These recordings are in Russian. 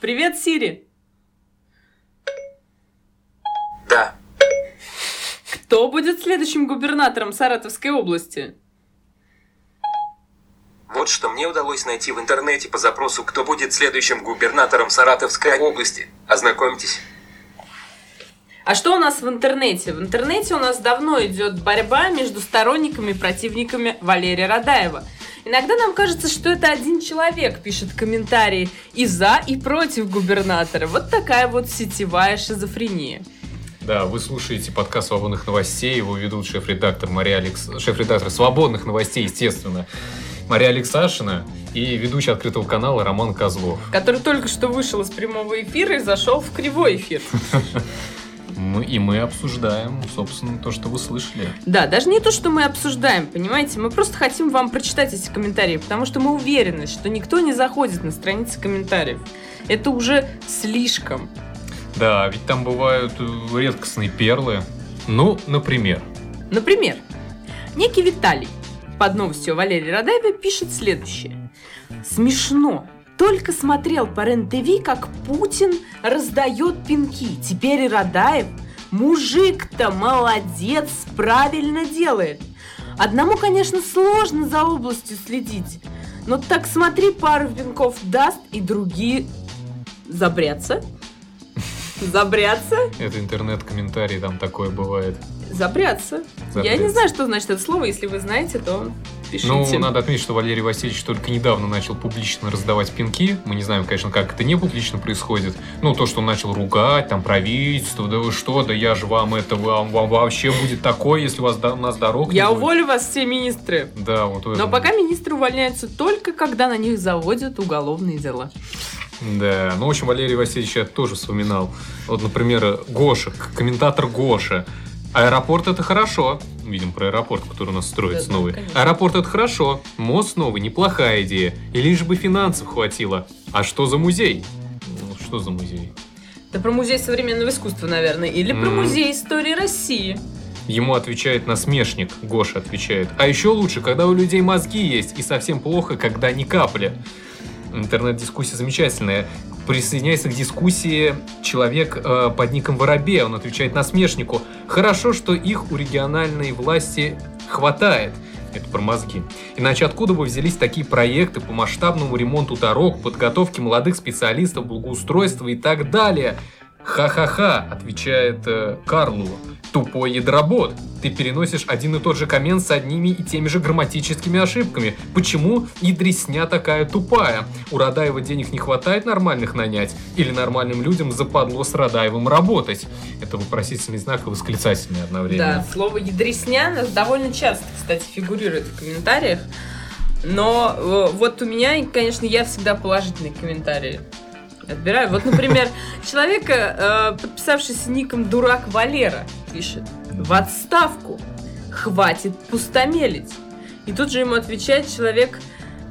Привет, Сири. Да. Кто будет следующим губернатором Саратовской области? Вот что мне удалось найти в интернете по запросу «Кто будет следующим губернатором Саратовской области?» Ознакомьтесь. А что у нас в интернете? В интернете у нас давно идет борьба между сторонниками и противниками Валерия Радаева. Иногда нам кажется, что это один человек пишет комментарии и за, и против губернатора. Вот такая вот сетевая шизофрения. Да, вы слушаете подкаст «Свободных новостей», его ведут шеф-редактор Мария Алекс... шеф-редактор «Свободных новостей», естественно, Мария Алексашина и ведущий открытого канала Роман Козлов. Который только что вышел из прямого эфира и зашел в кривой эфир. Мы, и мы обсуждаем, собственно, то, что вы слышали. Да, даже не то, что мы обсуждаем, понимаете, мы просто хотим вам прочитать эти комментарии, потому что мы уверены, что никто не заходит на страницы комментариев. Это уже слишком. Да, ведь там бывают э, редкостные перлы. Ну, например. Например, некий Виталий под новостью Валерия Радаева пишет следующее. Смешно. Только смотрел по РЕН-ТВ, как Путин раздает пинки. Теперь и Радаев. Мужик-то молодец, правильно делает. Одному, конечно, сложно за областью следить. Но так смотри, пару пинков даст, и другие забрятся. Забрятся? Это интернет-комментарий, там такое бывает. Забрятся. Я не знаю, что значит это слово. Если вы знаете, то пишите. Ну, надо отметить, что Валерий Васильевич только недавно начал публично раздавать пинки. Мы не знаем, конечно, как это не публично происходит. Ну, то, что он начал ругать, там, правительство, да вы что, да я же вам это, вам, вам вообще будет такое, если у, вас, у нас дорог Я уволю вас все министры. Да, вот Но пока министры увольняются только, когда на них заводят уголовные дела. Да, ну, в общем, Валерий Васильевич я тоже вспоминал. Вот, например, Гоша, комментатор Гоша. Аэропорт это хорошо. Видим про аэропорт, который у нас строится да, новый. Да, аэропорт это хорошо. Мост новый, неплохая идея. И лишь бы финансов хватило. А что за музей? Ну, что за музей? Да про музей современного искусства, наверное. Или про mm. музей истории России. Ему отвечает насмешник, Гоша отвечает. А еще лучше, когда у людей мозги есть, и совсем плохо, когда ни капли. Интернет-дискуссия замечательная. Присоединяется к дискуссии человек э, под ником Воробей. Он отвечает насмешнику. Хорошо, что их у региональной власти хватает. Это про мозги. Иначе откуда бы взялись такие проекты по масштабному ремонту дорог, подготовке молодых специалистов, благоустройства и так далее? Ха-ха-ха, отвечает э, Карлу. Тупой ядробот. Ты переносишь один и тот же коммент с одними и теми же грамматическими ошибками. Почему ядресня такая тупая? У Радаева денег не хватает нормальных нанять? Или нормальным людям западло с Радаевым работать? Это вопросительный знак и восклицательный одновременно. Да, слово ядресня довольно часто, кстати, фигурирует в комментариях. Но э, вот у меня, конечно, я всегда положительные комментарии отбираю. Вот, например, человека, э, подписавшийся ником Дурак Валера, пишет в отставку. Хватит пустомелить. И тут же ему отвечает человек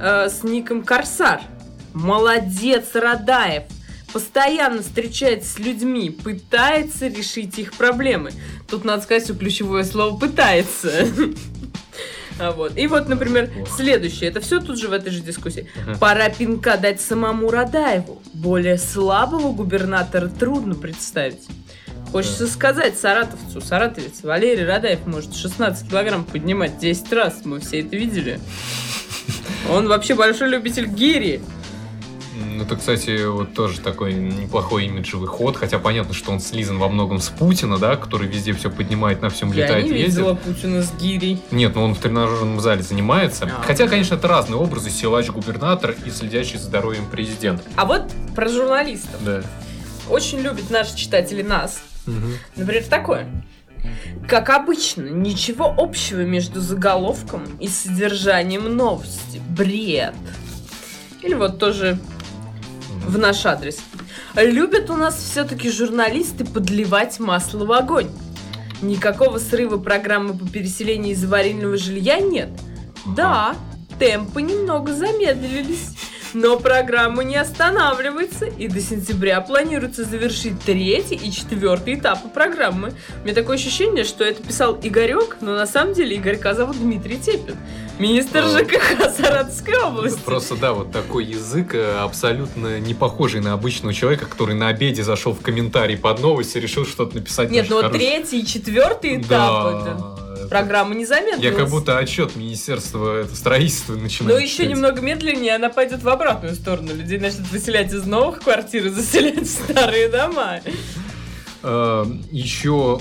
э, с ником Корсар. Молодец, Радаев. Постоянно встречается с людьми, пытается решить их проблемы. Тут надо сказать, что ключевое слово пытается. А вот. И вот, например, следующее. Это все тут же в этой же дискуссии. Пора пинка дать самому Радаеву. Более слабого губернатора трудно представить. Хочется да. сказать саратовцу, саратовец, Валерий Радаев может 16 килограмм поднимать 10 раз. Мы все это видели. Он вообще большой любитель гири. Ну, это, кстати, вот тоже такой неплохой имиджевый ход, хотя понятно, что он слизан во многом с Путина, да, который везде все поднимает, на всем Я летает и не ездит. видела Путина с гирей. Нет, ну он в тренажерном зале занимается. А, хотя, конечно, это разные образы, силач-губернатор и следящий за здоровьем президент. А вот про журналистов. Да. Очень любят наши читатели нас. Угу. Например, такое. Как обычно, ничего общего между заголовком и содержанием новости. Бред. Или вот тоже в наш адрес. Любят у нас все-таки журналисты подливать масло в огонь. Никакого срыва программы по переселению из аварийного жилья нет. Да, темпы немного замедлились. Но программа не останавливается, и до сентября планируется завершить третий и четвертый этапы программы. У меня такое ощущение, что это писал Игорек, но на самом деле Игорька зовут Дмитрий Тепин. Министр. ЖКХ Саратовской области. Просто, да, вот такой язык э, абсолютно не похожий на обычного человека, который на обеде зашел в комментарий под новость и решил что-то написать. Нет, наше ну хорошее. третий и четвертый этап. это Да. Программа не замедлилась. Я как будто отчет Министерства строительства начинаю. Но еще немного медленнее она пойдет в обратную сторону. Людей начнут выселять из новых квартир и заселять в старые дома. Э, еще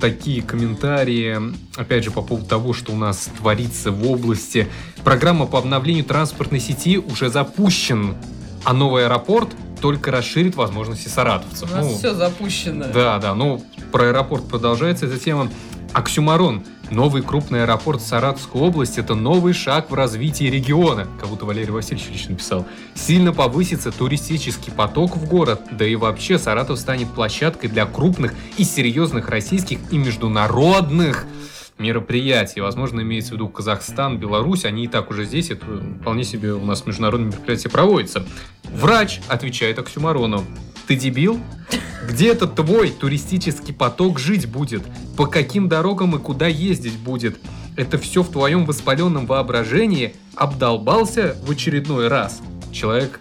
такие комментарии, опять же, по поводу того, что у нас творится в области. Программа по обновлению транспортной сети уже запущен, а новый аэропорт только расширит возможности саратовцев. У нас Ну, все запущено. Да, да, ну, про аэропорт продолжается эта тема. Оксюмарон. Новый крупный аэропорт Саратовской области – это новый шаг в развитии региона, как будто Валерий Васильевич лично написал. Сильно повысится туристический поток в город, да и вообще Саратов станет площадкой для крупных и серьезных российских и международных мероприятий. Возможно, имеется в виду Казахстан, Беларусь, они и так уже здесь, это вполне себе у нас международные мероприятия проводятся. Врач отвечает Оксюмарону. Ты дебил? Где этот твой туристический поток жить будет? По каким дорогам и куда ездить будет? Это все в твоем воспаленном воображении обдолбался в очередной раз. Человек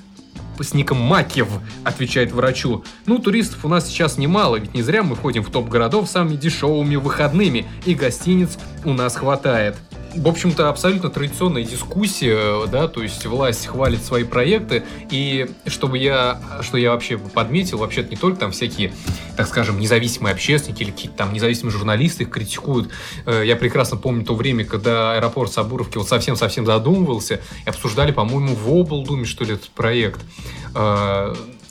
с ником Макев отвечает врачу. Ну, туристов у нас сейчас немало, ведь не зря мы входим в топ городов самыми дешевыми выходными, и гостиниц у нас хватает. В общем-то, абсолютно традиционная дискуссия, да, то есть власть хвалит свои проекты, и чтобы я, что я вообще подметил, вообще-то не только там всякие, так скажем, независимые общественники или какие-то там независимые журналисты их критикуют. Э, Я прекрасно помню то время, когда аэропорт Сабуровки вот совсем-совсем задумывался, и обсуждали, по-моему, в облдуме, что ли, этот проект.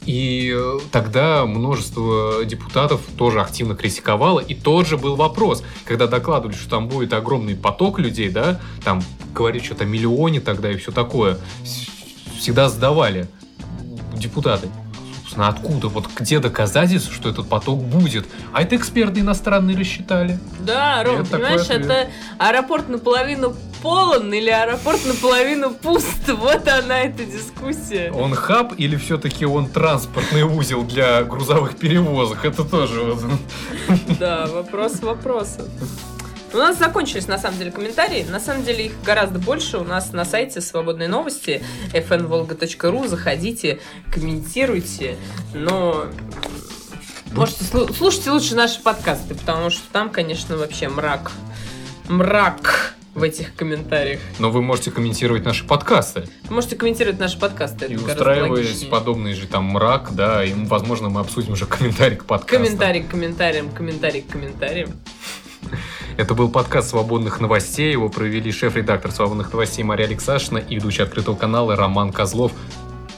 И э, тогда множество депутатов тоже активно критиковало. И тот же был вопрос, когда докладывали, что там будет огромный поток людей, да, там говорили что-то о миллионе тогда и все такое. Всегда задавали депутаты. Собственно, откуда? Вот где доказательства, что этот поток будет? А это эксперты иностранные рассчитали. Да, Ром, понимаешь, это аэропорт наполовину полон или аэропорт наполовину пуст. Вот она, эта дискуссия. Он хаб или все-таки он транспортный узел для грузовых перевозок? Это тоже вот. Да, вопрос вопросов. У нас закончились, на самом деле, комментарии. На самом деле их гораздо больше. У нас на сайте свободные новости fnvolga.ru. Заходите, комментируйте. Но можете слу- слушайте лучше наши подкасты, потому что там, конечно, вообще мрак. Мрак в этих комментариях. Но вы можете комментировать наши подкасты. Вы можете комментировать наши подкасты. И устраиваясь подобный же там мрак, да, и, возможно, мы обсудим уже комментарий к подкасту. Комментарий к комментариям, комментарий к комментариям. Это был подкаст «Свободных новостей». Его провели шеф-редактор «Свободных новостей» Мария Алексашина и ведущий открытого канала Роман Козлов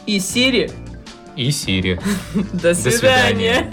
И Сири. и Сири. До свидания.